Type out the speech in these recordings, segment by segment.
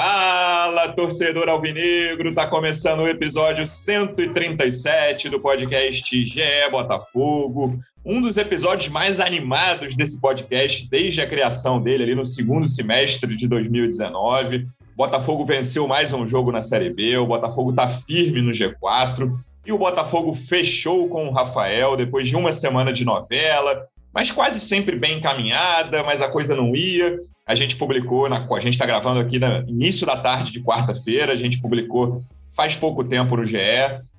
Fala, torcedor alvinegro! Tá começando o episódio 137 do podcast GE Botafogo. Um dos episódios mais animados desse podcast desde a criação dele ali no segundo semestre de 2019. Botafogo venceu mais um jogo na Série B, o Botafogo tá firme no G4 e o Botafogo fechou com o Rafael depois de uma semana de novela, mas quase sempre bem encaminhada, mas a coisa não ia. A gente publicou, na, a gente está gravando aqui no início da tarde de quarta-feira, a gente publicou faz pouco tempo no GE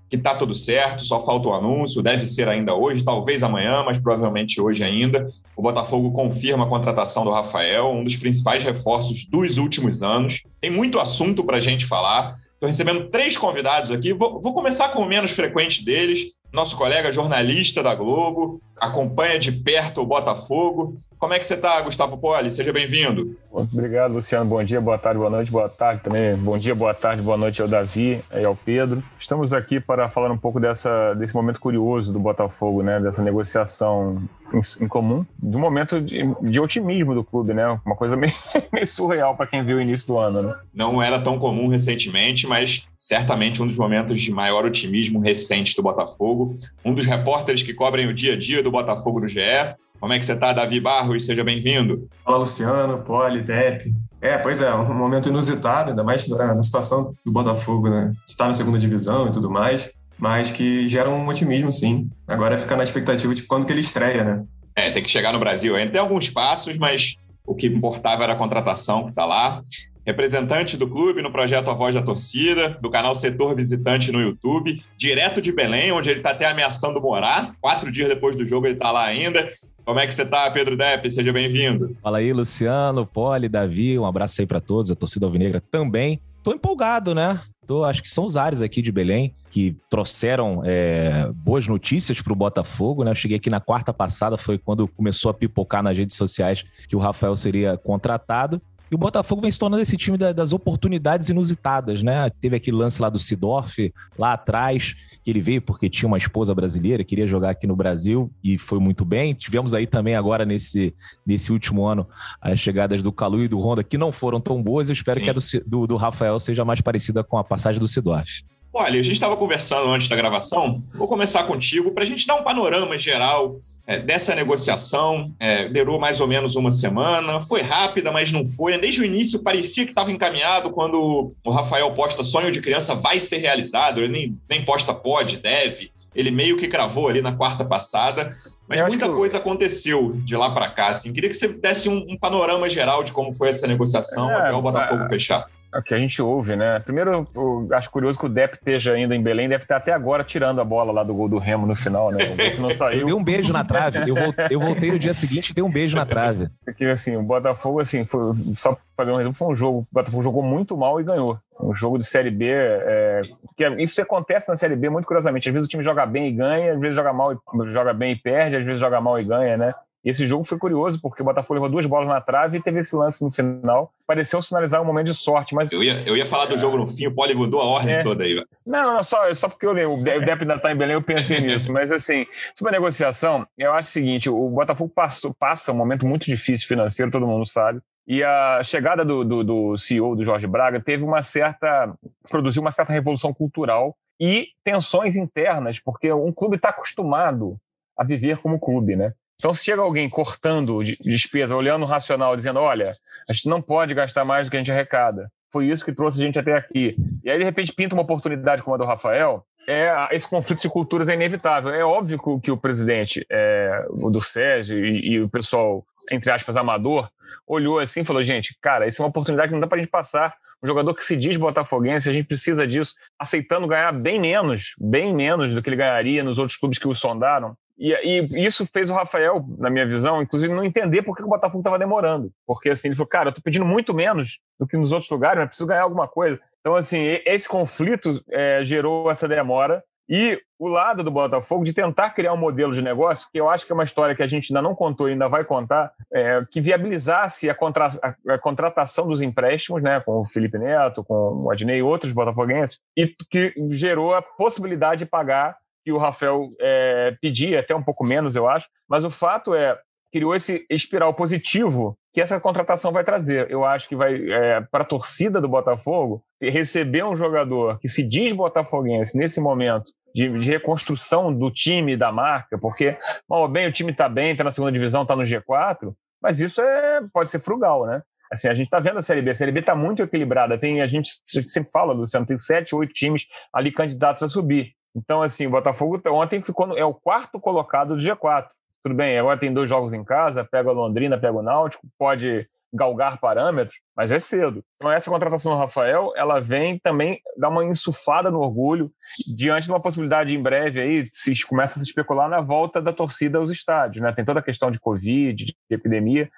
que está tudo certo, só falta o anúncio, deve ser ainda hoje, talvez amanhã, mas provavelmente hoje ainda. O Botafogo confirma a contratação do Rafael, um dos principais reforços dos últimos anos. Tem muito assunto para a gente falar. Estou recebendo três convidados aqui. Vou, vou começar com o menos frequente deles, nosso colega jornalista da Globo, acompanha de perto o Botafogo. Como é que você está, Gustavo Poli? Seja bem-vindo. Obrigado, Luciano. Bom dia, boa tarde, boa noite, boa tarde também. Bom dia, boa tarde, boa noite ao Davi e ao Pedro. Estamos aqui para falar um pouco dessa, desse momento curioso do Botafogo, né? Dessa negociação em, em comum, de um momento de, de, otimismo do clube, né? Uma coisa meio, meio surreal para quem viu o início do ano, né? Não era tão comum recentemente, mas certamente um dos momentos de maior otimismo recente do Botafogo. Um dos repórteres que cobrem o dia a dia do Botafogo no GE como é que você está, Davi Barros? Seja bem-vindo. Fala, Luciano, Poli, Depp. É, pois é, um momento inusitado, ainda mais na, na situação do Botafogo, né? Está na segunda divisão e tudo mais, mas que gera um otimismo, sim. Agora é ficar na expectativa de quando que ele estreia, né? É, tem que chegar no Brasil ainda. Tem alguns passos, mas o que importava era a contratação que está lá representante do clube no projeto A Voz da Torcida, do canal Setor Visitante no YouTube, direto de Belém, onde ele está até ameaçando morar. Quatro dias depois do jogo ele está lá ainda. Como é que você está, Pedro Depp? Seja bem-vindo. Fala aí, Luciano, Poli, Davi, um abraço aí para todos, a torcida alvinegra também. Tô empolgado, né? Tô, acho que são os ares aqui de Belém que trouxeram é, boas notícias para o Botafogo, né? Eu cheguei aqui na quarta passada, foi quando começou a pipocar nas redes sociais que o Rafael seria contratado. E o Botafogo vem se tornando esse time das oportunidades inusitadas, né? Teve aquele lance lá do Sidorf, lá atrás, que ele veio porque tinha uma esposa brasileira, queria jogar aqui no Brasil e foi muito bem. Tivemos aí também agora nesse, nesse último ano as chegadas do Calu e do Honda, que não foram tão boas. Eu espero Sim. que a do, do, do Rafael seja mais parecida com a passagem do Sidorf. Olha, a gente estava conversando antes da gravação. Vou começar contigo para a gente dar um panorama geral é, dessa negociação. É, durou mais ou menos uma semana. Foi rápida, mas não foi. Desde o início parecia que estava encaminhado quando o Rafael posta sonho de criança vai ser realizado. Ele nem, nem posta pode, deve. Ele meio que cravou ali na quarta passada, mas muita coisa aconteceu de lá para cá. Assim. Queria que você desse um, um, panorama geral de como foi essa negociação é, até o Botafogo é, fechar. É o que a gente ouve, né? Primeiro, eu acho curioso que o Depp esteja ainda em Belém, deve estar até agora tirando a bola lá do gol do Remo no final, né? O gol que não saiu. Eu dei um beijo na trave. Eu, voltei, eu voltei no dia seguinte e dei um beijo na trave. Porque, assim, o Botafogo, assim, foi, só fazer um resumo, foi um jogo. O Botafogo jogou muito mal e ganhou. Um jogo de Série B. É, que é, isso acontece na Série B muito curiosamente. Às vezes o time joga bem e ganha, às vezes joga mal e joga bem e perde, às vezes joga mal e ganha, né? E esse jogo foi curioso, porque o Botafogo levou duas bolas na trave e teve esse lance no final. Pareceu sinalizar um momento de sorte, mas... Eu ia, eu ia falar do jogo no fim, o Poli mudou a ordem é. toda aí. Não, não, só, só porque eu, o Depp ainda está em Belém, eu pensei nisso. Mas, assim, sobre a negociação, eu acho o seguinte, o Botafogo passou, passa um momento muito difícil financeiro, todo mundo sabe. E a chegada do, do, do CEO, do Jorge Braga, teve uma certa... produziu uma certa revolução cultural e tensões internas, porque um clube está acostumado a viver como clube, né? Então, se chega alguém cortando despesa, olhando o racional, dizendo: olha, a gente não pode gastar mais do que a gente arrecada. Foi isso que trouxe a gente até aqui. E aí, de repente, pinta uma oportunidade como a do Rafael. É, esse conflito de culturas é inevitável. É óbvio que o presidente, é, o do Sérgio e, e, o pessoal, entre aspas, amador, olhou assim e falou: gente, cara, isso é uma oportunidade que não dá para a gente passar. Um jogador que se diz botafoguense, a gente precisa disso, aceitando ganhar bem menos, bem menos do que ele ganharia nos outros clubes que o sondaram. E, e, isso fez o Rafael, na minha visão, inclusive, não entender por que o Botafogo estava demorando. Porque assim, ele falou, cara, eu tô pedindo muito menos do que nos outros lugares, mas preciso ganhar alguma coisa. Então, assim, esse conflito é, gerou essa demora. E o lado do Botafogo de tentar criar um modelo de negócio, que eu acho que é uma história que a gente ainda não contou e ainda vai contar, é, que viabilizasse a, contra, a, a, contratação dos empréstimos, né, com o Felipe Neto, com o Adnei e outros botafoguenses, e que gerou a possibilidade de pagar que o Rafael é, pedia, até um pouco menos, eu acho. Mas o fato é, criou esse espiral positivo que essa contratação vai trazer. Eu acho que vai, é, para a torcida do Botafogo, receber um jogador que se diz botafoguense nesse momento de, de reconstrução do time da marca, porque, mal bem, o time está bem, está na segunda divisão, está no G4, mas isso é, pode ser frugal, né? Assim, a gente está vendo a Série B. A Série B está muito equilibrada. Tem, a gente sempre fala, Luciano, tem sete, oito times ali candidatos a subir. Então, assim, o Botafogo ontem ficou no, é o quarto colocado do G4. Tudo bem, agora tem dois jogos em casa, pega a Londrina, pega o Náutico, pode galgar parâmetros, mas é cedo. Então essa contratação do Rafael, ela vem também dar uma insufada no orgulho diante de uma possibilidade em breve aí, se começa a se especular na volta da torcida aos estádios, né? Tem toda a questão de Covid, de epidemia,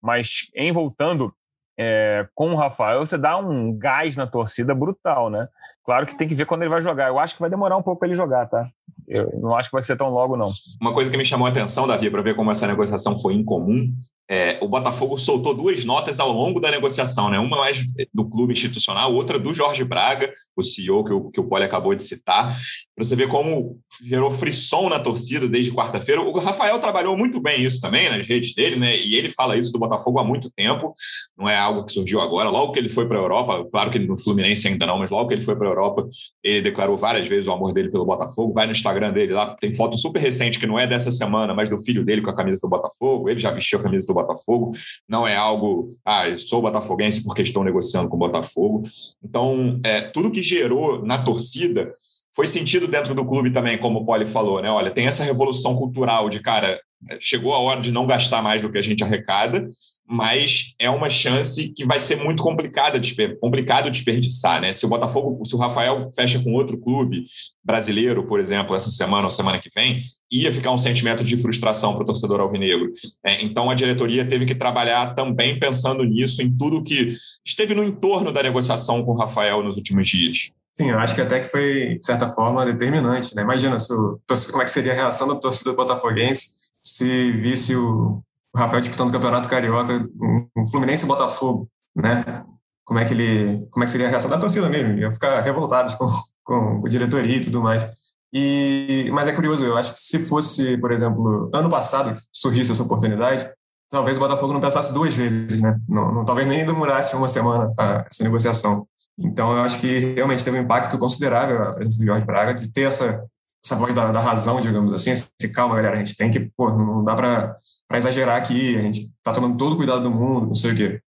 mas em voltando é, com o Rafael, você dá um gás na torcida brutal, né? Claro que tem que ver quando ele vai jogar. Eu acho que vai demorar um pouco para ele jogar, tá? Eu não acho que vai ser tão logo, não. Uma coisa que me chamou a atenção, Davi, para ver como essa negociação foi incomum, é, o Botafogo soltou duas notas ao longo da negociação, né? Uma mais do clube institucional, outra do Jorge Braga, o CEO que o, que o Poli acabou de citar, para você ver como gerou frisson na torcida desde quarta-feira. O Rafael trabalhou muito bem isso também nas redes dele, né? E ele fala isso do Botafogo há muito tempo, não é algo que surgiu agora. Logo que ele foi para a Europa, claro que no Fluminense ainda não, mas logo que ele foi para a Europa, ele declarou várias vezes o amor dele pelo Botafogo. Vai no Instagram dele lá, tem foto super recente que não é dessa semana, mas do filho dele com a camisa do Botafogo. Ele já vestiu a camisa do não é algo, ah, eu sou botafoguense porque estou negociando com o Botafogo. Então, é, tudo que gerou na torcida foi sentido dentro do clube também, como o Poli falou, né? Olha, tem essa revolução cultural de, cara, chegou a hora de não gastar mais do que a gente arrecada, mas é uma chance que vai ser muito complicada de, complicado desperdiçar, né? Se o Botafogo, se o Rafael fecha com outro clube brasileiro, por exemplo, essa semana ou semana que vem, ia ficar um sentimento de frustração para o torcedor alvinegro. É, então a diretoria teve que trabalhar também pensando nisso, em tudo que esteve no entorno da negociação com o Rafael nos últimos dias. Sim, eu acho que até que foi, de certa forma, determinante. Né? Imagina o, como é que seria a reação do torcedor botafoguense se visse o Rafael disputando o Campeonato Carioca, um Fluminense e Botafogo, né? Como é que ele, como é que seria a reação da torcida mesmo? Ia ficar revoltados com, com a diretoria e tudo mais. E, mas é curioso, eu acho que se fosse, por exemplo, ano passado surgisse essa oportunidade, talvez o Botafogo não pensasse duas vezes, né? Não, não talvez nem demorasse uma semana a, essa negociação. Então, eu acho que realmente teve um impacto considerável a presença do Jorge Braga de ter essa, essa voz da, da razão, digamos assim, esse calma, galera, a gente tem que, pô, não dá para exagerar aqui, a gente tá tomando todo o cuidado do mundo, não sei o quê.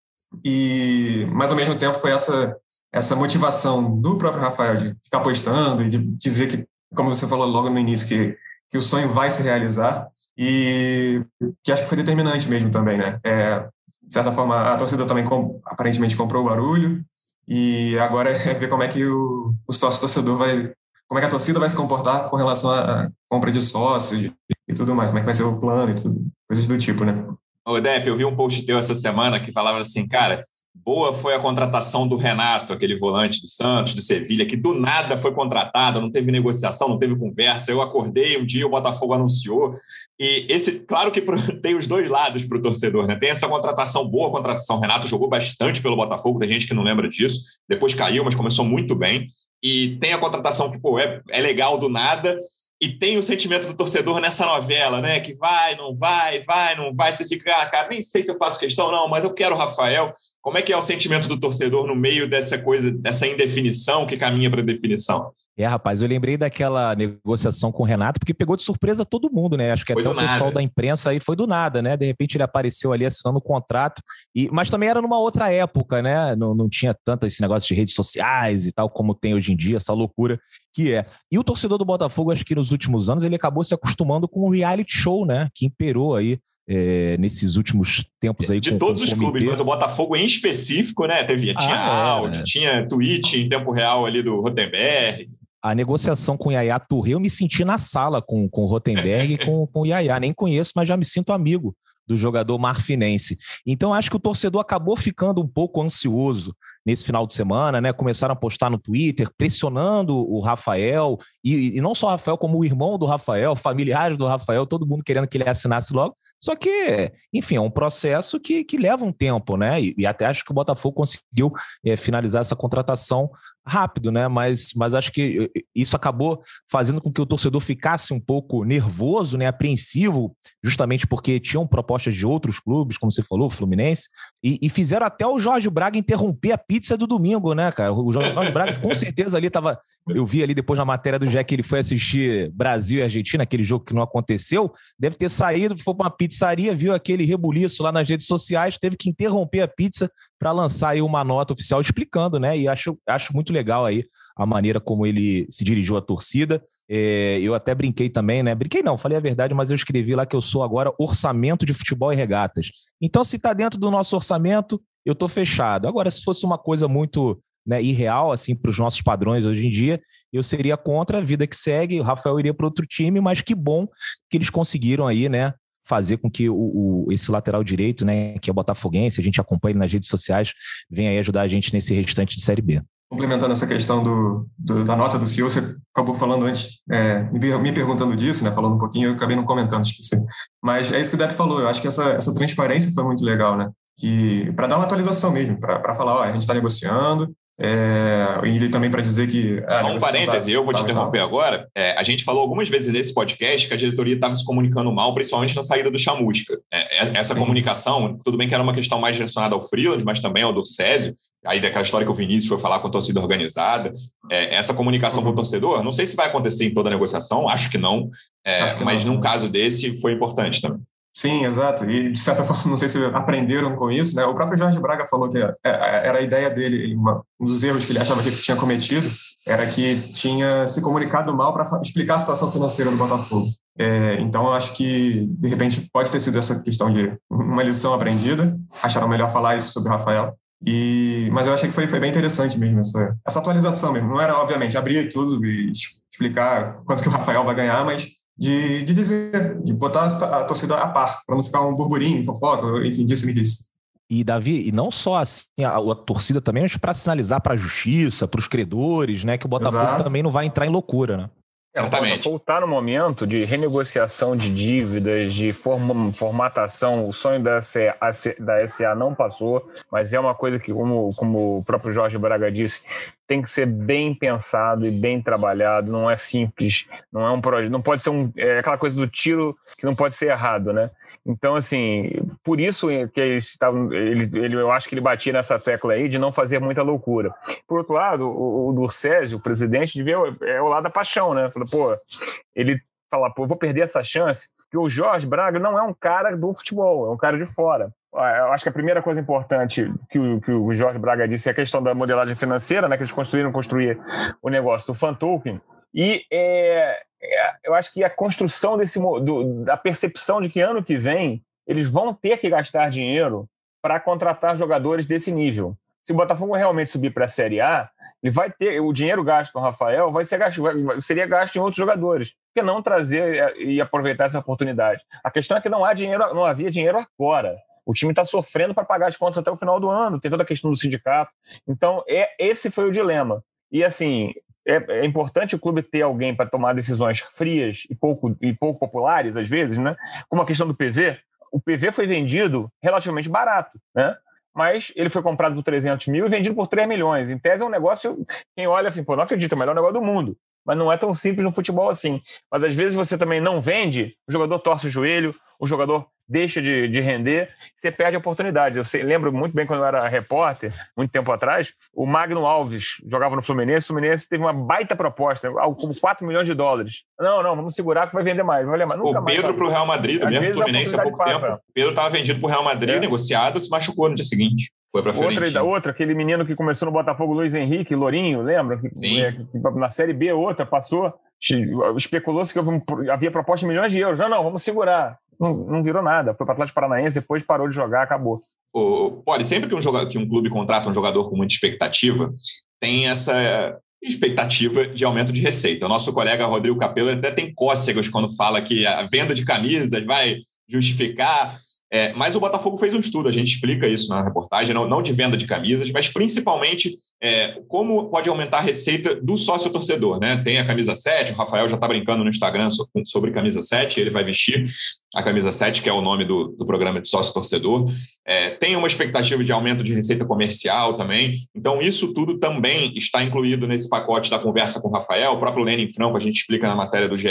E, mas ao mesmo tempo foi essa essa motivação do próprio Rafael de ficar postando e de dizer que, como você falou logo no início, que, que o sonho vai se realizar e que acho que foi determinante mesmo também, né? É, de certa forma, a torcida também com, aparentemente comprou o barulho, e agora é ver como é que o, o sócio-torcedor vai. Como é que a torcida vai se comportar com relação à compra de sócio e, e tudo mais, como é que vai ser o plano e tudo, coisas do tipo, né? Ô, Depp, eu vi um post teu essa semana que falava assim, cara, boa foi a contratação do Renato, aquele volante do Santos, do Sevilha, que do nada foi contratado, não teve negociação, não teve conversa. Eu acordei um dia, o Botafogo anunciou. E esse, claro que tem os dois lados para o torcedor, né? Tem essa contratação boa, contratação. O Renato jogou bastante pelo Botafogo, tem gente que não lembra disso. Depois caiu, mas começou muito bem. E tem a contratação que, pô, é, é legal do nada, e tem o sentimento do torcedor nessa novela, né? Que vai, não vai, vai, não vai. Você fica, ah, cara, nem sei se eu faço questão, não, mas eu quero o Rafael. Como é que é o sentimento do torcedor no meio dessa coisa, dessa indefinição que caminha para a definição? É, rapaz, eu lembrei daquela negociação com o Renato, porque pegou de surpresa todo mundo, né? Acho que foi até o nada. pessoal da imprensa aí foi do nada, né? De repente ele apareceu ali assinando o contrato, e, mas também era numa outra época, né? Não, não tinha tanto esse negócio de redes sociais e tal, como tem hoje em dia, essa loucura que é. E o torcedor do Botafogo, acho que nos últimos anos, ele acabou se acostumando com o reality show, né? Que imperou aí é, nesses últimos tempos aí. De com, todos com os clubes, mas o Botafogo em específico, né? Teve, tinha ah, áudio, é. tinha tweet em tempo real ali do Rotenberg a negociação com o Yaya Touré, eu me senti na sala com, com o Rotenberg e com, com o Yaya. Nem conheço, mas já me sinto amigo do jogador marfinense. Então, acho que o torcedor acabou ficando um pouco ansioso nesse final de semana, né? Começaram a postar no Twitter, pressionando o Rafael, e, e, não só o Rafael, como o irmão do Rafael, familiares do Rafael, todo mundo querendo que ele assinasse logo. Só que, enfim, é um processo que, que leva um tempo, né? E, e até acho que o Botafogo conseguiu é, finalizar essa contratação rápido, né? Mas, mas acho que isso acabou fazendo com que o torcedor ficasse um pouco nervoso, né? Apreensivo, justamente porque tinham propostas de outros clubes, como você falou, Fluminense, e, e fizeram até o Jorge Braga interromper a pizza do domingo, né, cara? O Jorge Braga com certeza ali estava eu vi ali depois na matéria do Jack que ele foi assistir Brasil e Argentina, aquele jogo que não aconteceu. Deve ter saído, foi para uma pizzaria, viu aquele rebuliço lá nas redes sociais, teve que interromper a pizza para lançar aí uma nota oficial explicando, né? E acho, acho muito legal aí a maneira como ele se dirigiu à torcida. É, eu até brinquei também, né? Brinquei não, falei a verdade, mas eu escrevi lá que eu sou agora orçamento de futebol e regatas. Então, se está dentro do nosso orçamento, eu estou fechado. Agora, se fosse uma coisa muito né, irreal assim para os nossos padrões hoje em dia, eu seria contra a vida que segue. O Rafael iria para outro time, mas que bom que eles conseguiram aí, né, fazer com que o, o, esse lateral direito, né, que é o Botafoguense, a gente acompanha ele nas redes sociais, venha aí ajudar a gente nesse restante de Série B. Complementando essa questão do, do da nota do CEO, você acabou falando antes, é, me, perguntando disso, né, falando um pouquinho, eu acabei não comentando, esqueci. Mas é isso que o Depp falou, eu acho que essa, essa transparência foi muito legal, né? para dar uma atualização mesmo, para falar, ó, a gente está negociando, é, e também para dizer que. Ah, Só um parêntese, tá, eu vou tá te interromper agora. É, a gente falou algumas vezes nesse podcast que a diretoria estava se comunicando mal, principalmente na saída do Chamusca. É, é essa Sim. comunicação, tudo bem que era uma questão mais direcionada ao Freeland, mas também ao do Césio, aí daquela história que o Vinícius foi falar com a torcida organizada. É, essa comunicação uhum. com o torcedor, não sei se vai acontecer em toda a negociação, acho que não, é, acho que mas não. num caso desse foi importante também. Sim, exato. E, de certa forma, não sei se aprenderam com isso, né? O próprio Jorge Braga falou que é, é, era a ideia dele, um dos erros que ele achava que tinha cometido, era que tinha se comunicado mal para explicar a situação financeira do Botafogo. É, então, eu acho que, de repente, pode ter sido essa questão de uma lição aprendida. Acharam melhor falar isso sobre o Rafael. E, mas eu achei que foi, foi bem interessante mesmo essa, essa atualização mesmo. Não era, obviamente, abrir tudo e explicar quanto que o Rafael vai ganhar, mas de, de dizer, de botar a torcida a par, para não ficar um burburinho, fofoca, enfim, disse me disse. E, Davi, e não só assim, a, a torcida também, mas para sinalizar para a justiça, para os credores, né, que o Botafogo Exato. também não vai entrar em loucura, né? Exatamente. O Botafogo está no momento de renegociação de dívidas, de form formatação. O sonho da SA, da SA não passou, mas é uma coisa que, como, como o próprio Jorge Braga disse, tem que ser bem pensado e bem trabalhado. Não é simples, não é um projeto, não pode ser um, é aquela coisa do tiro que não pode ser errado, né? Então, assim, por isso que ele, ele, eu acho que ele batia nessa tecla aí de não fazer muita loucura. Por outro lado, o, o o presidente, devia, é o lado da paixão, né? Fala, pô, ele fala, pô, vou perder essa chance, que o Jorge Braga não é um cara do futebol, é um cara de fora. Eu acho que a primeira coisa importante que o, que o Jorge Braga disse é a questão da modelagem financeira, né? Que eles construíram construir o negócio do fan token. E é, é, eu acho que a construção desse do, da percepção de que ano que vem eles vão ter que gastar dinheiro para contratar jogadores desse nível. Se o Botafogo realmente subir para a Série A, ele vai ter o dinheiro gasto com o Rafael vai ser gasto, seria gasto em outros jogadores. Por que não trazer e aproveitar essa oportunidade? A questão é que não há dinheiro, não havia dinheiro agora. O time está sofrendo para pagar as contas até o final do ano, tem toda a questão do sindicato. Então, é, esse foi o dilema. E assim, é, é, importante o clube ter alguém para tomar decisões frias e pouco, e pouco populares, às vezes, né? Como a questão do PV. O PV foi vendido relativamente barato, né? Mas ele foi comprado por 300 mil e vendido por 3 milhões. Em tese é um negócio, quem olha assim, pô, não acredito, é o melhor negócio do mundo. Mas não é tão simples no futebol assim. Mas às vezes você também não vende, o jogador torce o joelho, o jogador deixa de, de render, você perde a oportunidade. Eu sei, lembro muito bem quando eu era repórter, muito tempo atrás, o Magno Alves jogava no Fluminense, o Fluminense teve uma baita proposta, algo como 4 milhões de dólares. Não, não, vamos segurar que vai vender mais. Vai mais nunca o Pedro para o Real Madrid, mesmo Fluminense há pouco passa. tempo. O Pedro estava vendido para o Real Madrid, é. negociado, se machucou no dia seguinte. Foi para outra, da outra, aquele menino que começou no Botafogo, Luiz Henrique, Lourinho, lembra? Que, é, que, na Série B, outra, passou. Especulou-se que havia proposta de milhões de euros. Não, não, vamos segurar não, não virou nada. Foi para o Atlético Paranaense, depois parou de jogar, acabou. O, pode, sempre que um, jogador, que um clube contrata um jogador com muita expectativa, tem essa expectativa de aumento de receita. O nosso colega Rodrigo Capello até tem cócegas quando fala que a venda de camisas vai justificar. É, mas o Botafogo fez um estudo, a gente explica isso na reportagem, não, não de venda de camisas, mas principalmente é, como pode aumentar a receita do sócio torcedor. Né? Tem a camisa 7, o Rafael já está brincando no Instagram sobre camisa 7, ele vai vestir, a camisa 7, que é o nome do, do programa de sócio-torcedor. É, tem uma expectativa de aumento de receita comercial também. Então, isso tudo também está incluído nesse pacote da conversa com o Rafael. O próprio Lenin Franco, a gente explica na matéria do GE,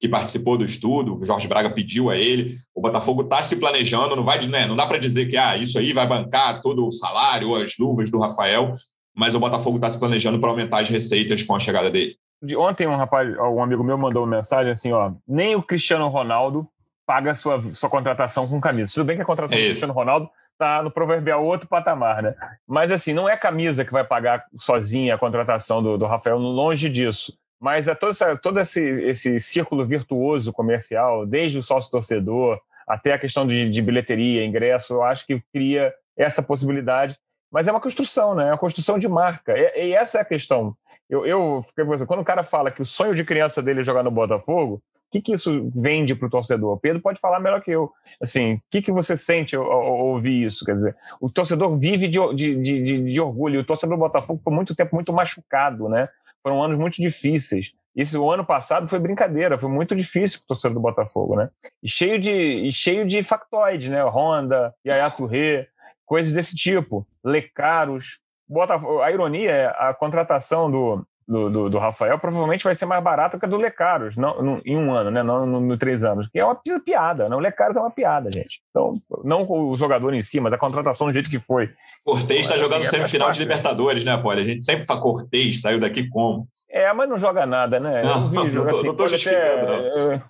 que participou do estudo, o Jorge Braga pediu a ele. O Botafogo está se planejando, não, vai, né, não dá para dizer que ah, isso aí vai bancar todo o salário ou as luvas do Rafael, mas o Botafogo está se planejando para aumentar as receitas com a chegada dele. De ontem um rapaz, um amigo meu mandou uma mensagem assim, ó, nem o Cristiano Ronaldo paga sua, sua contratação com camisa. Tudo bem que a contratação do Cristiano Ronaldo está no proverbial outro patamar, né? Mas assim, não é camisa que vai pagar sozinha a contratação do, do Rafael, longe disso. Mas é todo, essa, todo esse, esse círculo virtuoso comercial, desde o sócio-torcedor até a questão de, de bilheteria, ingresso, eu acho que cria essa possibilidade. Mas é uma construção, né? É uma construção de marca. E, e essa é a questão. Eu, eu fiquei pensando, quando o cara fala que o sonho de criança dele é jogar no Botafogo, que, que isso vende para o torcedor? Pedro pode falar melhor que eu. Assim, o que, que você sente ao, ao ouvir isso? Quer dizer, o torcedor vive de, de, de, de orgulho. O torcedor do Botafogo foi muito tempo muito machucado, né? Foram anos muito difíceis. Esse o ano passado foi brincadeira, foi muito difícil para o torcedor do Botafogo, né? E cheio de, e cheio de factoides, né? Honda, Yaya Touré, coisas desse tipo. Lecaros. Botafogo, a ironia é a contratação do, do, do, do, Rafael provavelmente vai ser mais barato que a do Lecaros não, no, em um ano, né? Não no, no, três anos. Que é uma piada, né? O Lecaros é uma piada, gente. Então, não o jogador em cima, da contratação do jeito que foi. Cortez está jogando assim, semifinal é de Libertadores, né, Poli? A gente sempre fala Cortez, saiu daqui como? É, mas não joga nada, né? Não, eu vi, joga assim, não tô justificando, até,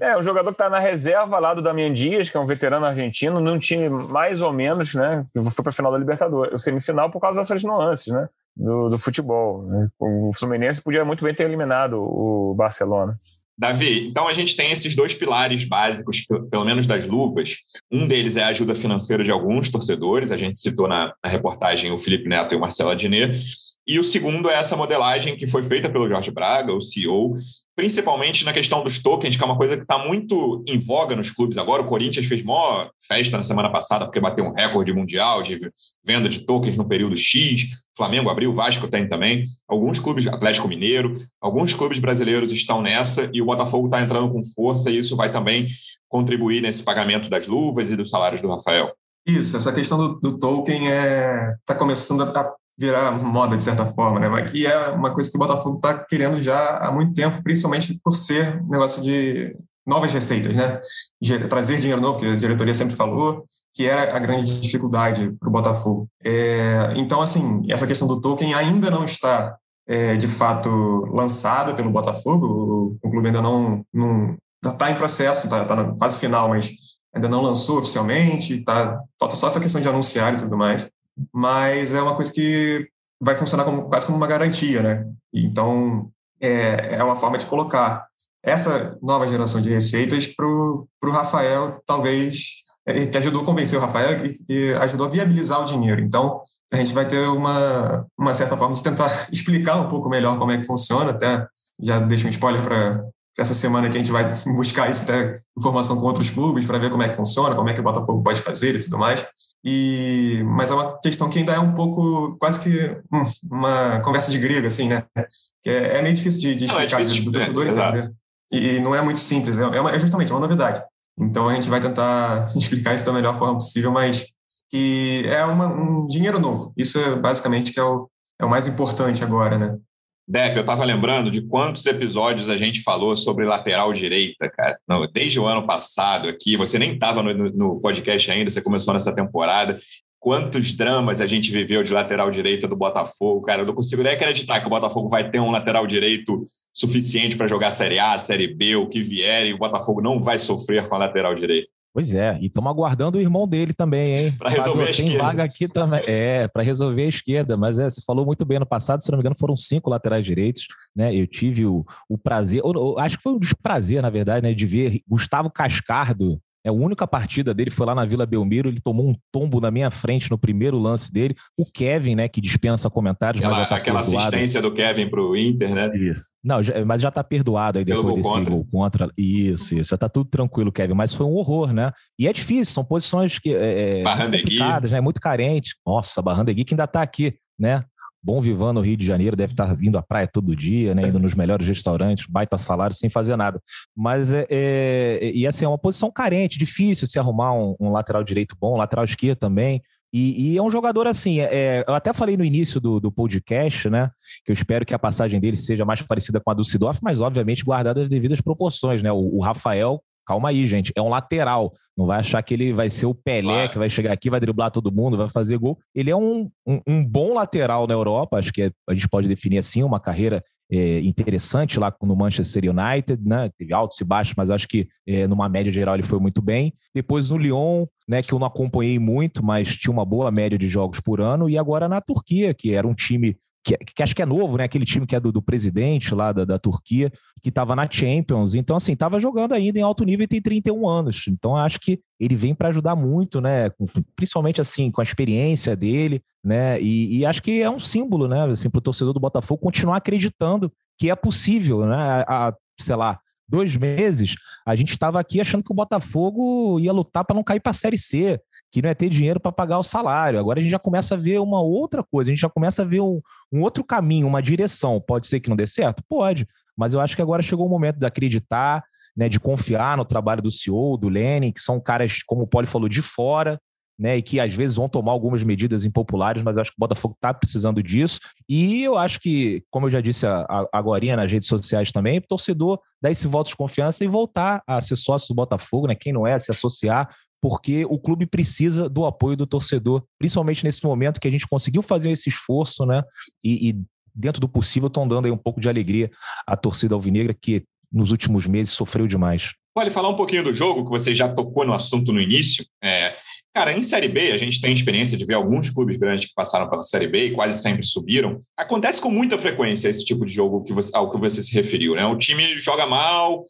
É, o jogador que está na reserva lá do Damian Dias, que é um veterano argentino, num time mais ou menos, né? Foi para a final da Libertadores, semifinal por causa dessas nuances, né? do, do futebol. Né? O Fluminense podia muito bem ter eliminado o Barcelona. Davi, então a gente tem esses dois pilares básicos, pelo menos das luvas. Um deles é a ajuda financeira de alguns torcedores, a gente citou na, na reportagem o Felipe Neto e o Marcelo Adnet. E o segundo é essa modelagem que foi feita pelo Jorge Braga, o CEO, principalmente na questão dos tokens, que é uma coisa que está muito em voga nos clubes agora. O Corinthians fez maior festa na semana passada, porque bateu um recorde mundial de venda de tokens no período X. Flamengo abriu, Vasco tem também. Alguns clubes, Atlético Mineiro, alguns clubes brasileiros estão nessa e o Botafogo está entrando com força e isso vai também contribuir nesse pagamento das luvas e dos salários do Rafael. Isso, essa questão do, do token está é, tá começando a virar moda, de certa forma, né? Mas que é uma coisa que o Botafogo está querendo já há muito tempo, principalmente por ser negócio de novas receitas, né? Trazer dinheiro novo, que a diretoria sempre falou, que era a grande dificuldade para o Botafogo. É, então, assim, essa questão do token ainda não está, é, de fato, lançada pelo Botafogo. O, o clube ainda não está em processo, está tá na fase final, mas ainda não lançou oficialmente. Tá, falta só essa questão de anunciar e tudo mais mas é uma coisa que vai funcionar como, quase como uma garantia, né? Então, é, é uma forma de colocar essa nova geração de receitas para o Rafael, talvez, é, que ajudou a convencer o Rafael, que, que ajudou a viabilizar o dinheiro. Então, a gente vai ter uma, uma certa forma de tentar explicar um pouco melhor como é que funciona, até já deixo um spoiler para essa semana que a gente vai buscar isso, até informação com outros clubes para ver como é que funciona, como é que o Botafogo pode fazer e tudo mais. E, mas é uma questão que ainda é um pouco, quase que hum, uma conversa de grego, assim, né? Que é, é meio difícil de, de explicar não, é difícil, do torcedor é, entender. E não é muito simples, é, é, uma, é justamente uma novidade. Então a gente vai tentar explicar isso da melhor forma possível, mas que é uma, um dinheiro novo. Isso é basicamente que é o, é o mais importante agora, né? Depp, eu estava lembrando de quantos episódios a gente falou sobre lateral direita, cara. Não, desde o ano passado aqui, você nem estava no, no, podcast ainda, você começou nessa temporada. Quantos dramas a gente viveu de lateral direita do Botafogo, cara. Eu não consigo nem acreditar que o Botafogo vai ter um lateral direito suficiente para jogar Série A, Série B, o que vier, e o Botafogo não vai sofrer com a lateral direita. Pois é, e estamos aguardando o irmão dele também, hein? Para resolver a esquerda. Tem vaga aqui também. É, para resolver a esquerda. Mas é, você falou muito bem no passado, se não me engano, foram cinco laterais direitos, né? Eu tive o, o prazer, ou, ou, acho que foi um desprazer, na verdade, né? De ver Gustavo Cascardo é, a única partida dele foi lá na Vila Belmiro, ele tomou um tombo na minha frente no primeiro lance dele. O Kevin, né, que dispensa comentários, aquela, mas já tá aquela perdoado. assistência do Kevin para o Inter, né? Isso. Não, já, mas já tá perdoado aí depois desse contra. gol contra. Isso, isso. Já tá tudo tranquilo, Kevin. Mas foi um horror, né? E é difícil, são posições que é, complicadas, né? Muito carentes. Nossa, Barrandegui que ainda tá aqui, né? bom vivando no Rio de Janeiro, deve estar vindo à praia todo dia, né? Indo nos melhores restaurantes, baita salário, sem fazer nada. Mas é, é e assim, é uma posição carente, difícil se arrumar um, um lateral direito bom, um lateral esquerdo também. E, e, é um jogador assim, é, é, eu até falei no início do, do podcast, né? Que eu espero que a passagem dele seja mais parecida com a do Sidorf, mas obviamente guardada as devidas proporções, né? O, o, Rafael, calma aí, gente, é um lateral. Não vai achar que ele vai ser o Pelé, que vai chegar aqui, vai driblar todo mundo, vai fazer gol. Ele é um, um, um bom lateral na Europa, acho que é, a gente pode definir assim, uma carreira é, interessante lá no Manchester United, né? Teve altos e baixos, mas acho que é, numa média geral ele foi muito bem. Depois no Lyon, né? Que eu não acompanhei muito, mas tinha uma boa média de jogos por ano. E agora na Turquia, que era um time que, que, acho que é novo, né? Aquele time que é do, do presidente lá da, da Turquia, que estava na Champions. Então, assim, estava jogando ainda em alto nível e tem 31 anos. Então, acho que ele vem para ajudar muito, né? Principalmente, assim, com a experiência dele, né? E, e acho que é um símbolo, né? Assim, para o torcedor do Botafogo continuar acreditando que é possível, né? A, sei lá, dois meses, a gente estava aqui achando que o Botafogo ia lutar para não cair para a Série C que não é ter dinheiro para pagar o salário. Agora a gente já começa a ver uma outra coisa, a gente já começa a ver um, um, outro caminho, uma direção. Pode ser que não dê certo? Pode, mas eu acho que agora chegou o momento de acreditar, né, de confiar no trabalho do CEO, do Lenin, que são caras, como o Poli falou, de fora, né, e que às vezes vão tomar algumas medidas impopulares, mas eu acho que o Botafogo está precisando disso. E eu acho que, como eu já disse agora nas redes sociais também, o torcedor dar esse voto de confiança e voltar a ser sócio do Botafogo, né? Quem não é, se associar, porque o clube precisa do apoio do torcedor, principalmente nesse momento que a gente conseguiu fazer esse esforço, né? E, e dentro do possível estão dando aí um pouco de alegria à torcida alvinegra que nos últimos meses sofreu demais. Pode falar um pouquinho do jogo, que você já tocou no assunto no início. É, cara, em Série B, a gente tem experiência de ver alguns clubes grandes que passaram pela Série B e quase sempre subiram. Acontece com muita frequência esse tipo de jogo que você, ao que você se referiu, né? O time joga mal,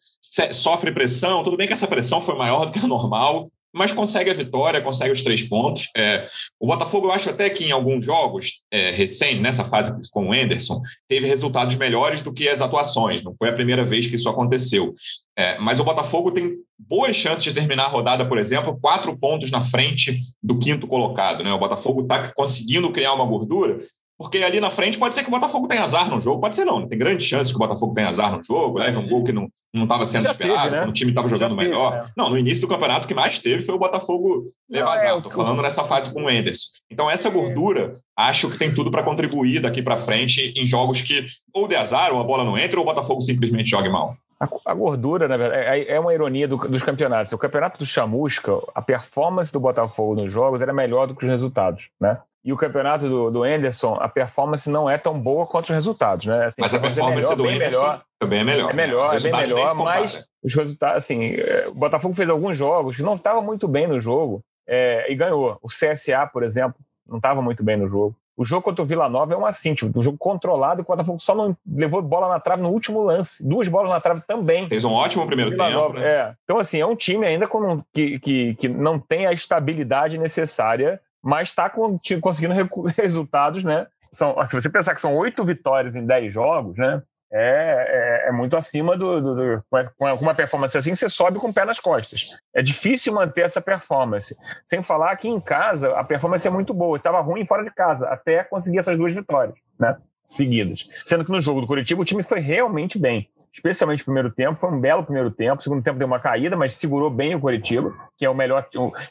sofre pressão, tudo bem que essa pressão foi maior do que a normal, mas consegue a vitória, consegue os três pontos. É, o Botafogo, eu acho até que em alguns jogos é, recém, nessa fase com o Anderson, teve resultados melhores do que as atuações. Não foi a primeira vez que isso aconteceu. É, mas o Botafogo tem boas chances de terminar a rodada, por exemplo, quatro pontos na frente do quinto colocado. Né? O Botafogo está conseguindo criar uma gordura porque ali na frente pode ser que o Botafogo tenha azar no jogo, pode ser não, tem grande chance que o Botafogo tenha azar no jogo, leve um gol que não estava sendo Já esperado, teve, né? o time estava jogando teve, melhor. Né? Não, no início do campeonato que mais teve foi o Botafogo levar azar, estou é, falando nessa fase com o Enderson. Então essa gordura, acho que tem tudo para contribuir daqui para frente em jogos que ou de azar, ou a bola não entra, ou o Botafogo simplesmente jogue mal. A, gordura, na verdade, é, é uma ironia do, dos campeonatos. O campeonato do Chamusca, a performance do Botafogo nos jogos era melhor do que os resultados, né? E o campeonato do, do Anderson, a performance não é tão boa quanto os resultados, né? Assim, mas a performance é melhor, do Anderson melhor, também é melhor. É melhor, é bem melhor, mas os resultados, assim, é, o Botafogo fez alguns jogos que não estava muito bem no jogo é, e ganhou. O CSA, por exemplo, não estava muito bem no jogo. O jogo contra o Vila Nova é um assim, tipo, um jogo controlado, o Botafogo só não levou bola na trave no último lance, duas bolas na trave também. Fez um ótimo primeiro Vila tempo. Nova, né? é. Então, assim, é um time ainda com, que, que, que não tem a estabilidade necessária mas está conseguindo resultados, né? São, se você pensar que são oito vitórias em dez jogos, né? É, é, é muito acima do, do, do, Com uma performance assim, você sobe com o pé nas costas. É difícil manter essa performance. Sem falar que em casa a performance é muito boa. Estava ruim fora de casa, até conseguir essas duas vitórias, né? Seguidas. Sendo que no jogo do Curitiba o time foi realmente bem especialmente no primeiro tempo. Foi um belo primeiro tempo. O segundo tempo deu uma caída, mas segurou bem o Coritiba, que é o melhor,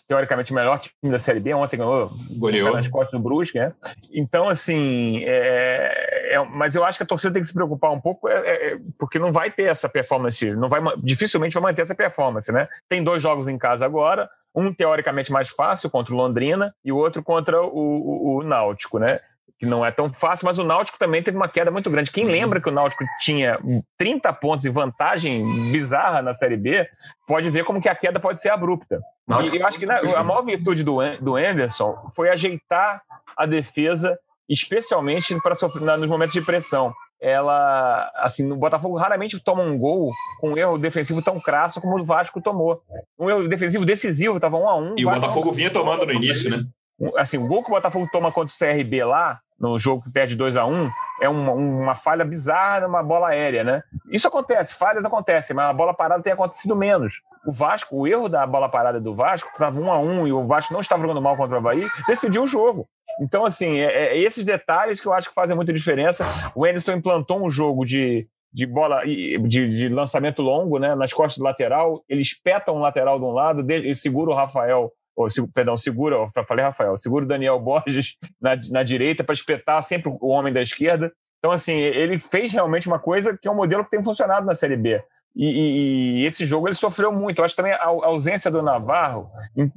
teoricamente, o melhor time da Série B. Ontem ganhou Goleou. nas costas do Brusque, né? Então, assim, é, é, mas eu acho que a torcida tem que se preocupar um pouco, é, é, é porque não vai ter essa performance, não vai, dificilmente vai manter essa performance, né? Tem dois jogos em casa agora, um teoricamente mais fácil contra o Londrina e o outro contra o, o, o Náutico, né? Que não é tão fácil, mas o Náutico também teve uma queda muito grande. Quem uhum. lembra que o Náutico tinha 30 pontos e vantagem bizarra na Série B, pode ver como que a queda pode ser abrupta. Náutico, e eu acho que né, a maior virtude do, do Anderson foi ajeitar a defesa, especialmente para nos momentos de pressão. Ela, assim, o Botafogo raramente toma um gol com um erro defensivo tão crasso como o Vasco tomou. Um erro defensivo decisivo, estava um a um. E o Botafogo vinha tomando no início, né? Assim, o gol que o Botafogo toma contra o CRB lá, no jogo que perde 2 a 1 um, é uma, uma falha bizarra numa bola aérea, né? Isso acontece, falhas acontecem, mas a bola parada tem acontecido menos. O Vasco, o erro da bola parada do Vasco, que estava 1 um a 1 um, e o Vasco não estava jogando mal contra o Havaí, decidiu o jogo. Então, assim, é, é esses detalhes que eu acho que fazem muita diferença. O Anderson implantou um jogo de, de bola, de, de lançamento longo, né? Nas costas do lateral, ele espeta um lateral de um lado, ele segura o Rafael ou, perdão, segura, eu falei Rafael, segura o Daniel Borges na, na direita para espetar sempre o homem da esquerda. Então, assim, ele fez realmente uma coisa que é um modelo que tem funcionado na Série B. E, e, e, esse jogo ele sofreu muito. Eu acho também a, a ausência do Navarro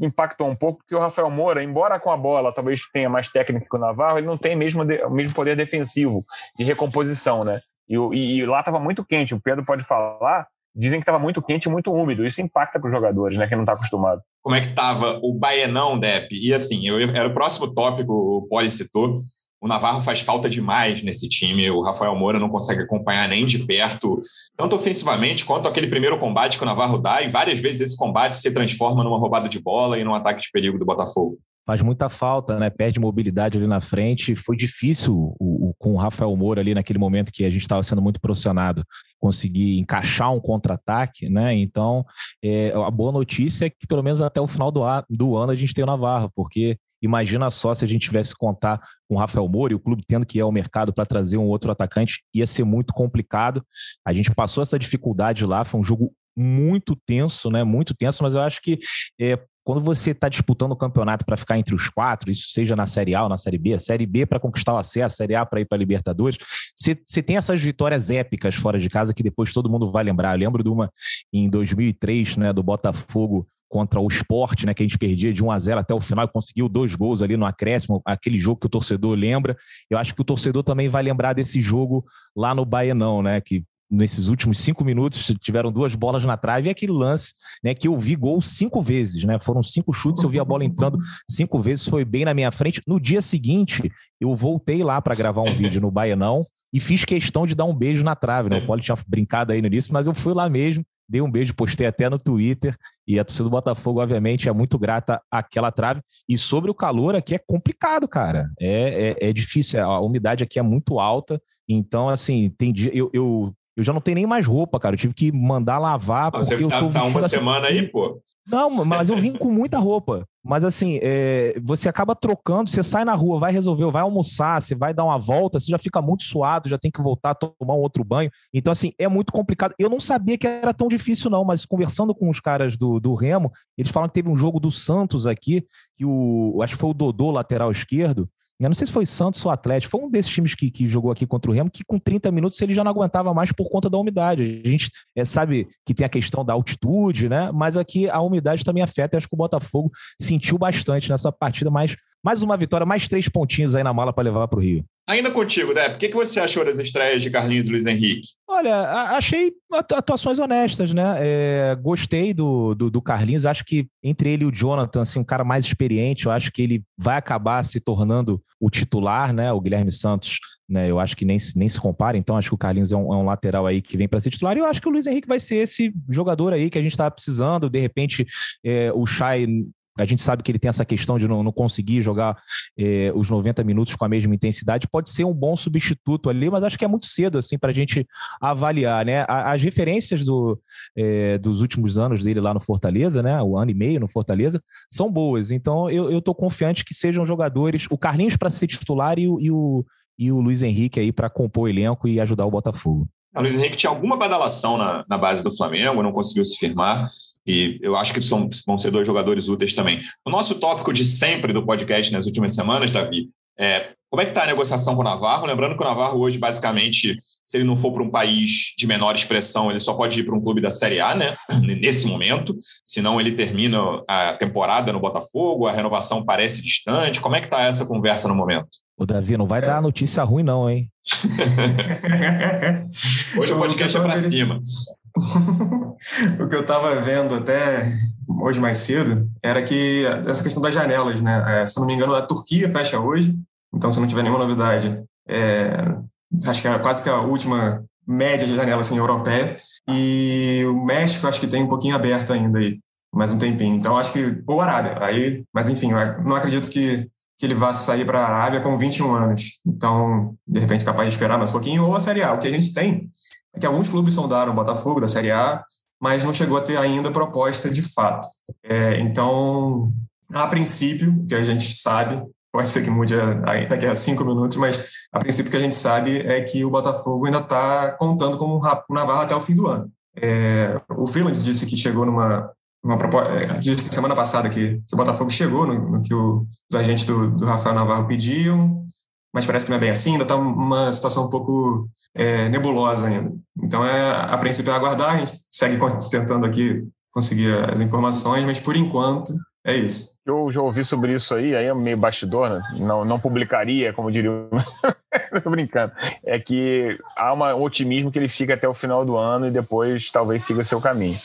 impactou um pouco, porque o Rafael Moura, embora com a bola talvez tenha mais técnica que o Navarro, ele não tem mesmo de, o mesmo poder defensivo de recomposição, né? E, e lá estava muito quente. O Pedro pode falar. Dizem que estava muito quente e muito úmido. Isso impacta para os jogadores, né? Que não está acostumado. Como é que estava o Baianão, Dep? E assim, eu, era o próximo tópico, o Poli citou. O Navarro faz falta demais nesse time. O Rafael Moura não consegue acompanhar nem de perto, tanto ofensivamente quanto aquele primeiro combate que o Navarro dá. E várias vezes esse combate se transforma numa roubada de bola e num ataque de perigo do Botafogo. Faz muita falta, né? Perde mobilidade ali na frente. Foi difícil o, o com o Rafael Moura ali naquele momento que a gente estava sendo muito pressionado conseguir encaixar um contra-ataque, né? Então, é, a boa notícia é que pelo menos até o final do, do ano a gente tem o Navarro, porque Imagina só se a gente tivesse que contar com o Rafael Moura e o clube tendo que ir ao mercado para trazer um outro atacante, ia ser muito complicado. A gente passou essa dificuldade lá, foi um jogo muito tenso, né? Muito tenso, mas eu acho que é, quando você está disputando o campeonato para ficar entre os quatro, isso seja na Série A ou na Série B, Série B para conquistar o acesso, Série A para ir para a Libertadores, você tem essas vitórias épicas fora de casa que depois todo mundo vai lembrar. Eu lembro de uma em 2003, né, do Botafogo contra o esporte, né, que a gente perdia de 1 a 0 até o final e conseguiu dois gols ali no acréscimo, aquele jogo que o torcedor lembra. Eu acho que o torcedor também vai lembrar desse jogo lá no Baianão, né, que nesses últimos cinco minutos tiveram duas bolas na trave e aquele lance, né, que eu vi gol cinco vezes, né, foram cinco chutes, eu vi a bola entrando cinco vezes, foi bem na minha frente. No dia seguinte, eu voltei lá para gravar um vídeo no Baianão e fiz questão de dar um beijo na trave, né, o Paulo tinha brincado aí no início, mas eu fui lá mesmo dei um beijo, postei até no Twitter. E a torcida do Botafogo, obviamente, é muito grata àquela trave. E sobre o calor aqui é complicado, cara. É, é, é difícil, a umidade aqui é muito alta. Então, assim, tem dia. Eu, eu, eu já não tenho nem mais roupa, cara. Eu tive que mandar lavar. Porque Você tá, eu tô tá uma semana aí, pô. Não, mas eu vim com muita roupa. Mas assim, é, você acaba trocando, você sai na rua, vai resolver, vai almoçar, você vai dar uma volta, você já fica muito suado, já tem que voltar, tomar um outro banho. Então, assim, é muito complicado. Eu não sabia que era tão difícil, não, mas conversando com os caras do, do Remo, eles falam que teve um jogo do Santos aqui, que o. Acho que foi o Dodô, lateral esquerdo, eu não sei se foi Santos ou Atlético, foi um desses times que, que jogou aqui contra o Remo, que com 30 minutos ele já não aguentava mais por conta da umidade. A gente é, sabe que tem a questão da altitude, né? Mas aqui a umidade também afeta. E acho que o Botafogo sentiu bastante nessa partida, mas mais uma vitória, mais três pontinhos aí na mala para levar para o Rio. Ainda contigo, Deb, o que, que você achou das estreias de Carlinhos e Luiz Henrique? Olha, achei atuações honestas, né? É, gostei do, do, do, Carlinhos, acho que entre ele e o Jonathan, assim, um cara mais experiente, eu acho que ele vai acabar se tornando o titular, né? O Guilherme Santos, né? Eu acho que nem, nem se compara, então acho que o Carlinhos é um, é um lateral aí que vem para ser titular, e eu acho que o Luiz Henrique vai ser esse jogador aí que a gente estava precisando, de repente é, o Chay a gente sabe que ele tem essa questão de não, não conseguir jogar eh, os 90 minutos com a mesma intensidade. Pode ser um bom substituto ali, mas acho que é muito cedo assim para a gente avaliar. Né? As referências do, eh, dos últimos anos dele lá no Fortaleza, né? o ano e meio no Fortaleza, são boas. Então eu estou confiante que sejam jogadores. O Carlinhos para ser titular e o, e o, e o Luiz Henrique aí para compor o elenco e ajudar o Botafogo. O Luiz Henrique tinha alguma badalação na, na base do Flamengo, não conseguiu se firmar. E eu acho que são, vão ser dois jogadores úteis também. O nosso tópico de sempre do podcast nas últimas semanas, Davi, é como é que está a negociação com o Navarro? Lembrando que o Navarro hoje, basicamente, se ele não for para um país de menor expressão, ele só pode ir para um clube da Série A, né? Nesse momento. Senão ele termina a temporada no Botafogo, a renovação parece distante. Como é que está essa conversa no momento? O Davi, não vai é. dar notícia ruim, não, hein? hoje o podcast é para cima. o que eu estava vendo até hoje mais cedo era que essa questão das janelas, né? É, se eu não me engano, a Turquia fecha hoje, então se não tiver nenhuma novidade, é, acho que é quase que a última média de janela assim, europeia. E o México acho que tem um pouquinho aberto ainda aí, mais um tempinho. Então acho que. Ou Arábia. Aí, mas enfim, não acredito que, que ele vá sair para a Arábia com 21 anos. Então, de repente, capaz de esperar mais um pouquinho. Ou a Série A. O que a gente tem é que alguns clubes sondaram o Botafogo da Série A, mas não chegou a ter ainda proposta de fato. É, então, a princípio, que a gente sabe, pode ser que mude daqui a cinco minutos, mas a princípio que a gente sabe é que o Botafogo ainda está contando com o Navarro até o fim do ano. É, o Freeland disse que chegou numa, uma proposta, é, disse semana passada que, que, o Botafogo chegou no, no que o, os agentes do, do, Rafael Navarro pediam, mas parece que não é bem assim, ainda está uma situação um pouco é, nebulosa ainda. Então, é, a princípio é aguardar, a gente segue tentando aqui conseguir as informações, mas por enquanto é isso. Eu já ouvi sobre isso aí, aí é meio bastidor, né? não, não publicaria, como diria. Tô brincando. É que há uma, um otimismo que ele fica até o final do ano e depois talvez siga seu caminho.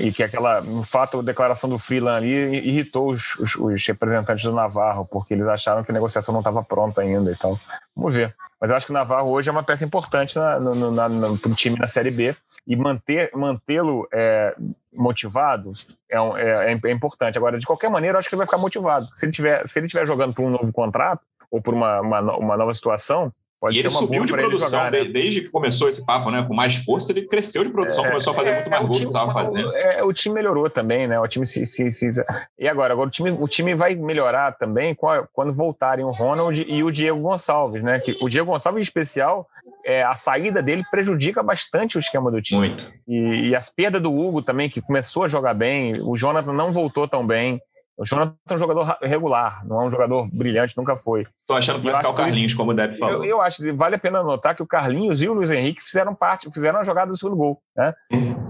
E que aquela. No fato, a declaração do Freeland ali irritou os, os, os representantes do Navarro, porque eles acharam que a negociação não estava pronta ainda e tal. Vamos ver. Mas eu acho que o Navarro hoje é uma peça importante para o time na Série B e manter mantê-lo é, motivado é, um, é, é, importante. Agora, de qualquer maneira, eu acho que ele vai ficar motivado. Se ele tiver, se ele tiver jogando por um novo contrato ou por uma, uma, uma nova situação, Pode e ele subiu de produção jogar, né? desde que começou esse papo, né? Com mais força, ele cresceu de produção, é, começou a fazer é, muito mais gols do que estava fazendo. É, o time melhorou também, né? O time se, se, se, E agora, agora o time, o time vai melhorar também quando voltarem o Ronald e o Diego Gonçalves, né? Que o Diego Gonçalves, em especial, é, a saída dele prejudica bastante o esquema do time. Muito. E, e as perdas do Hugo também, que começou a jogar bem, o Jonathan não voltou tão bem. O Jonathan é um jogador regular, não é um jogador brilhante, nunca foi. Tô achando que vai ficar o Carlinhos, como o Depp falou. Eu, eu, acho que vale a pena notar que o Carlinhos e o Luiz Henrique fizeram parte, fizeram a jogada do segundo gol. Né?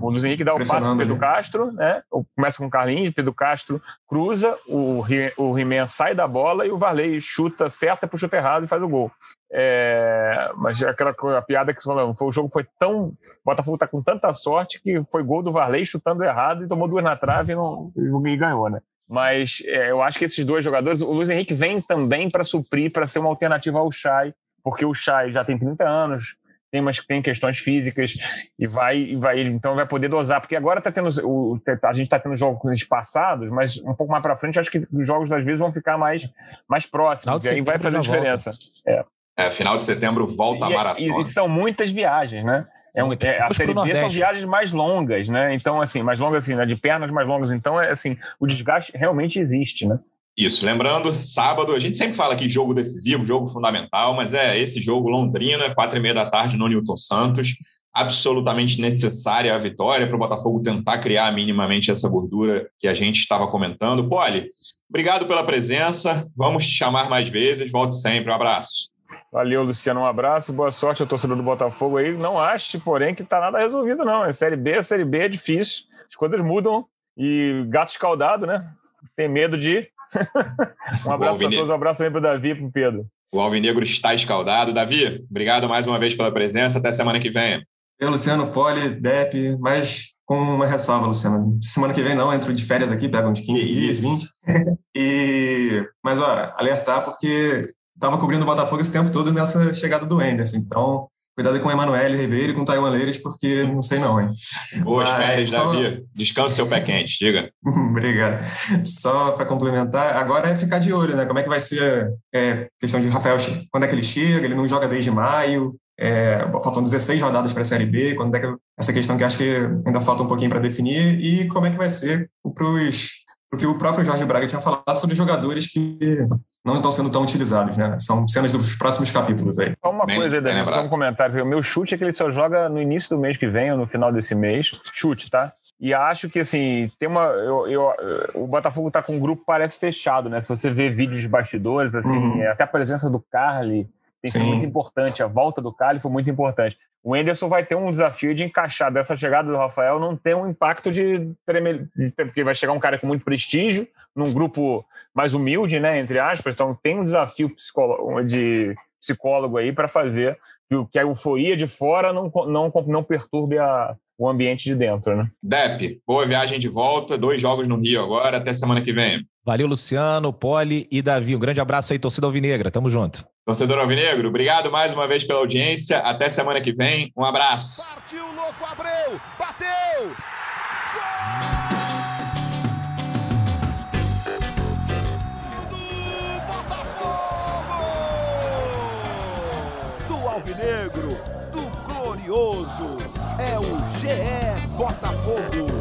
O Luiz Henrique dá o passe para Pedro né? Castro, né? começa com o Carlinhos, Pedro Castro cruza, o, o He-Man sai da bola e o Varley chuta certa para o chute errado e faz o gol. É, mas aquela a piada que você falou, foi, o jogo foi tão. O Botafogo tá com tanta sorte que foi gol do Varley chutando errado e tomou duas na trave e, não, e ganhou, né? Mas é, eu acho que esses dois jogadores, o Luiz Henrique vem também para suprir, para ser uma alternativa ao Chay, porque o Chay já tem 30 anos, tem, umas, tem questões físicas e vai, e vai então vai poder dosar, porque agora tá tendo o, a gente está tendo jogos espaçados, mas um pouco mais para frente acho que os jogos às vezes vão ficar mais, mais próximos, e aí vai fazer diferença. É. é. final de setembro volta e, a maratona. E, e são muitas viagens, né? É, um, é, a Série B são viagens mais longas, né? Então, assim, mais longas, assim, né? de pernas mais longas. Então, é assim, o desgaste realmente existe, né? Isso, lembrando, sábado, a gente sempre fala que jogo decisivo, jogo fundamental, mas é esse jogo Londrina, quatro e meia da tarde no Newton Santos, absolutamente necessária a vitória para o Botafogo tentar criar minimamente essa gordura que a gente estava comentando. Poli, obrigado pela presença, vamos te chamar mais vezes, volte sempre, um abraço. Valeu, Luciano. Um abraço, boa sorte ao torcedor do Botafogo aí. Não ache, porém, que tá nada resolvido, não. É Série B, Série B é difícil. As coisas mudam. E gato escaldado, né? Tem medo de. um abraço para todos, um abraço também para o Davi e para o Pedro. O Alvinegro está escaldado. Davi, obrigado mais uma vez pela presença. Até semana que vem. Eu, Luciano, Poli, Dep, mas com uma ressalva, Luciano. Semana que vem não, entro de férias aqui, pego uns 15 dias, 20. e... Mas, ó, alertar porque estava cobrindo o Botafogo esse tempo todo nessa chegada do Anderson. Então, cuidado com o Emanuel Ribeiro e com o Taiwan Leiras, porque não sei não, hein? Boas Mas, férias, só... Davi. Descanse seu pé quente, diga. Obrigado. Só para complementar, agora é ficar de olho, né? Como é que vai ser é, questão de Rafael, quando é que ele chega? Ele não joga desde maio. É, faltam 16 rodadas para a Série B, quando é que, essa questão que acho que ainda falta um pouquinho para definir, e como é que vai ser para os porque o próprio Jorge Braga tinha falado sobre jogadores que não estão sendo tão utilizados, né? São cenas dos próximos capítulos aí. Só uma bem, coisa, Daniel, só um comentário. O meu chute é que ele só joga no início do mês que vem ou no final desse mês. Chute, tá? E acho que, assim, tem uma. Eu, eu, o Botafogo tá com um grupo parece fechado, né? Se você vê vídeos de bastidores, assim, uhum. até a presença do Carly tem sido muito importante. A volta do Carly foi muito importante. O Enderson vai ter um desafio de encaixar dessa chegada do Rafael, não ter um impacto de, de porque vai chegar um cara com muito prestígio, num grupo mais humilde, né, entre aspas. Então tem um desafio de psicólogo aí para fazer que a euforia de fora não, não, não perturbe a, o ambiente de dentro, né? Dep, boa viagem de volta, dois jogos no Rio agora, até semana que vem. Valeu, Luciano, Poli e Davi. Um grande abraço aí, torcida Alvinegra. Tamo junto. Torcedor Alvinegro, obrigado mais uma vez pela audiência. Até semana que vem. Um abraço. Partiu, louco, Abreu! Bateu! Glorioso, é o GE Botafogo.